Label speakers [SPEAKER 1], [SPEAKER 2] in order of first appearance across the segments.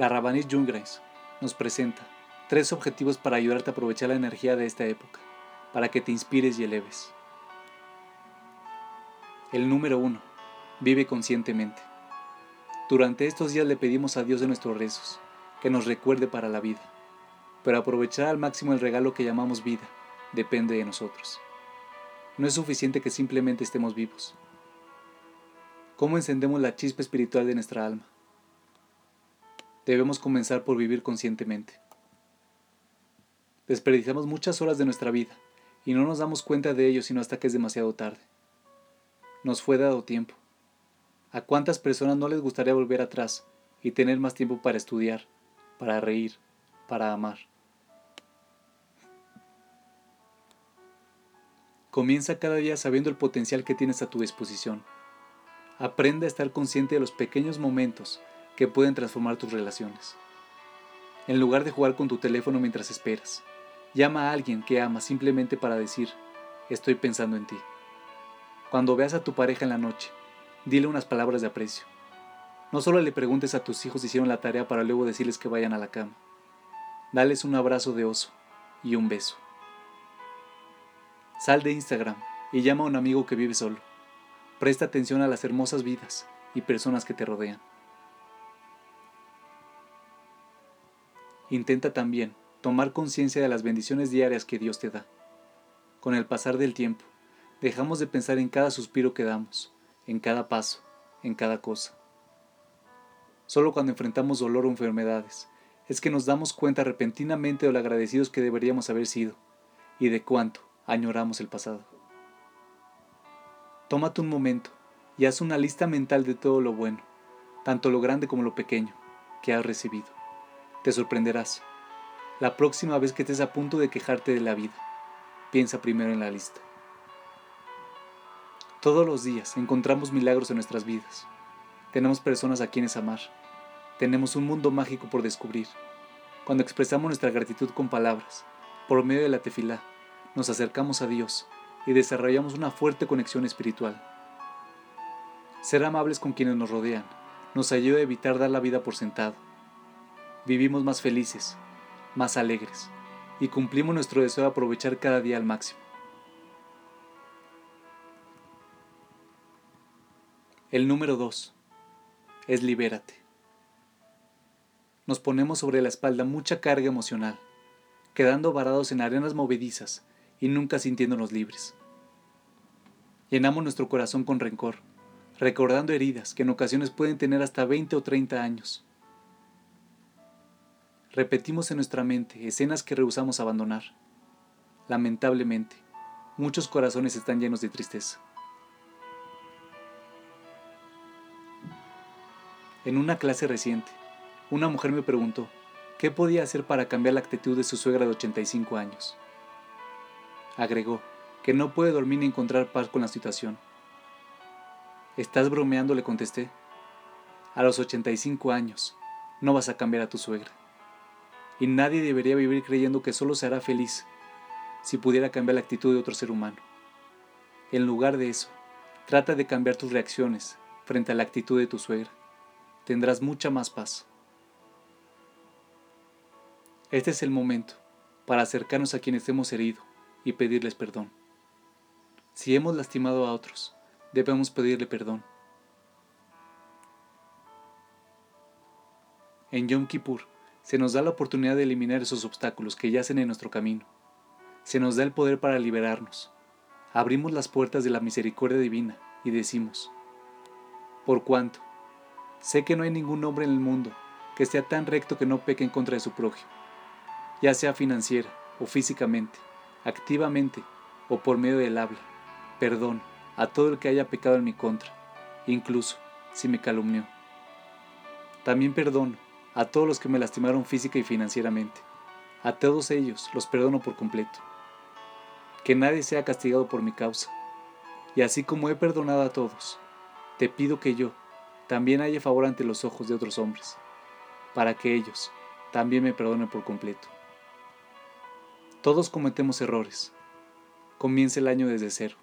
[SPEAKER 1] La Rabanit Jungreis nos presenta tres objetivos para ayudarte a aprovechar la energía de esta época, para que te inspires y eleves. El número uno, vive conscientemente. Durante estos días le pedimos a Dios de nuestros rezos, que nos recuerde para la vida, pero aprovechar al máximo el regalo que llamamos vida depende de nosotros. No es suficiente que simplemente estemos vivos. ¿Cómo encendemos la chispa espiritual de nuestra alma? Debemos comenzar por vivir conscientemente. Desperdiciamos muchas horas de nuestra vida y no nos damos cuenta de ello sino hasta que es demasiado tarde. Nos fue dado tiempo. ¿A cuántas personas no les gustaría volver atrás y tener más tiempo para estudiar, para reír, para amar? Comienza cada día sabiendo el potencial que tienes a tu disposición. Aprende a estar consciente de los pequeños momentos que pueden transformar tus relaciones. En lugar de jugar con tu teléfono mientras esperas, Llama a alguien que amas simplemente para decir, estoy pensando en ti. Cuando veas a tu pareja en la noche, dile unas palabras de aprecio. No solo le preguntes a tus hijos si hicieron la tarea para luego decirles que vayan a la cama. Dales un abrazo de oso y un beso. Sal de Instagram y llama a un amigo que vive solo. Presta atención a las hermosas vidas y personas que te rodean. Intenta también tomar conciencia de las bendiciones diarias que Dios te da. Con el pasar del tiempo, dejamos de pensar en cada suspiro que damos, en cada paso, en cada cosa. Solo cuando enfrentamos dolor o enfermedades, es que nos damos cuenta repentinamente de lo agradecidos que deberíamos haber sido y de cuánto añoramos el pasado. Tómate un momento y haz una lista mental de todo lo bueno, tanto lo grande como lo pequeño, que has recibido. Te sorprenderás la próxima vez que estés a punto de quejarte de la vida, piensa primero en la lista. Todos los días encontramos milagros en nuestras vidas. Tenemos personas a quienes amar. Tenemos un mundo mágico por descubrir. Cuando expresamos nuestra gratitud con palabras, por medio de la tefilá, nos acercamos a Dios y desarrollamos una fuerte conexión espiritual. Ser amables con quienes nos rodean nos ayuda a evitar dar la vida por sentado. Vivimos más felices, más alegres y cumplimos nuestro deseo de aprovechar cada día al máximo. El número 2 es libérate. Nos ponemos sobre la espalda mucha carga emocional, quedando varados en arenas movedizas y nunca sintiéndonos libres. Llenamos nuestro corazón con rencor, recordando heridas que en ocasiones pueden tener hasta 20 o 30 años Repetimos en nuestra mente escenas que rehusamos abandonar. Lamentablemente, muchos corazones están llenos de tristeza. En una clase reciente, una mujer me preguntó qué podía hacer para cambiar la actitud de su suegra de 85 años. Agregó que no puede dormir ni encontrar paz con la situación. ¿Estás bromeando? le contesté. A los 85 años, no vas a cambiar a tu suegra y nadie debería vivir creyendo que solo se hará feliz si pudiera cambiar la actitud de otro ser humano. En lugar de eso, trata de cambiar tus reacciones frente a la actitud de tu suegra. Tendrás mucha más paz. Este es el momento para acercarnos a quienes hemos herido y pedirles perdón. Si hemos lastimado a otros, debemos pedirle perdón. En Yom Kippur, se nos da la oportunidad de eliminar esos obstáculos que yacen en nuestro camino. Se nos da el poder para liberarnos. Abrimos las puertas de la misericordia divina y decimos, por cuanto, sé que no hay ningún hombre en el mundo que esté tan recto que no peque en contra de su prójimo, ya sea financiera o físicamente, activamente o por medio del habla. Perdón a todo el que haya pecado en mi contra, incluso si me calumnió. También perdono a todos los que me lastimaron física y financieramente. A todos ellos los perdono por completo. Que nadie sea castigado por mi causa. Y así como he perdonado a todos, te pido que yo también haya favor ante los ojos de otros hombres, para que ellos también me perdonen por completo. Todos cometemos errores. Comienza el año desde cero.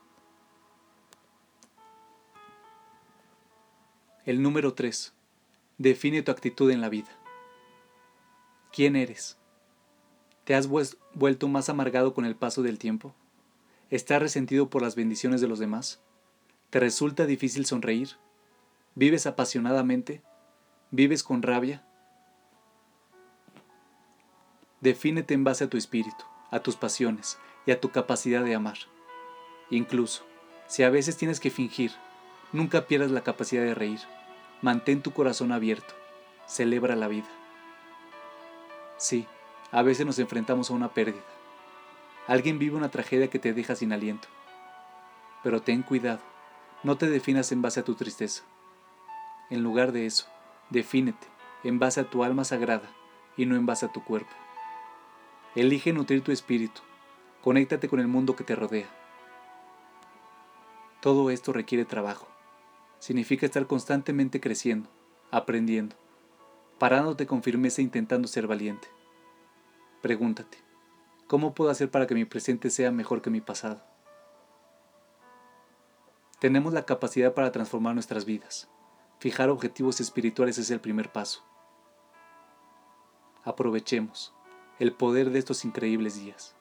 [SPEAKER 1] El número 3. Define tu actitud en la vida. ¿Quién eres? ¿Te has vuelto más amargado con el paso del tiempo? ¿Estás resentido por las bendiciones de los demás? ¿Te resulta difícil sonreír? ¿Vives apasionadamente? ¿Vives con rabia? Defínete en base a tu espíritu, a tus pasiones y a tu capacidad de amar. Incluso, si a veces tienes que fingir, nunca pierdas la capacidad de reír. Mantén tu corazón abierto. Celebra la vida. Sí, a veces nos enfrentamos a una pérdida. Alguien vive una tragedia que te deja sin aliento. Pero ten cuidado, no te definas en base a tu tristeza. En lugar de eso, defínete en base a tu alma sagrada y no en base a tu cuerpo. Elige nutrir tu espíritu, conéctate con el mundo que te rodea. Todo esto requiere trabajo. Significa estar constantemente creciendo, aprendiendo, parándote con firmeza intentando ser valiente. Pregúntate, ¿cómo puedo hacer para que mi presente sea mejor que mi pasado? Tenemos la capacidad para transformar nuestras vidas. Fijar objetivos espirituales es el primer paso. Aprovechemos el poder de estos increíbles días.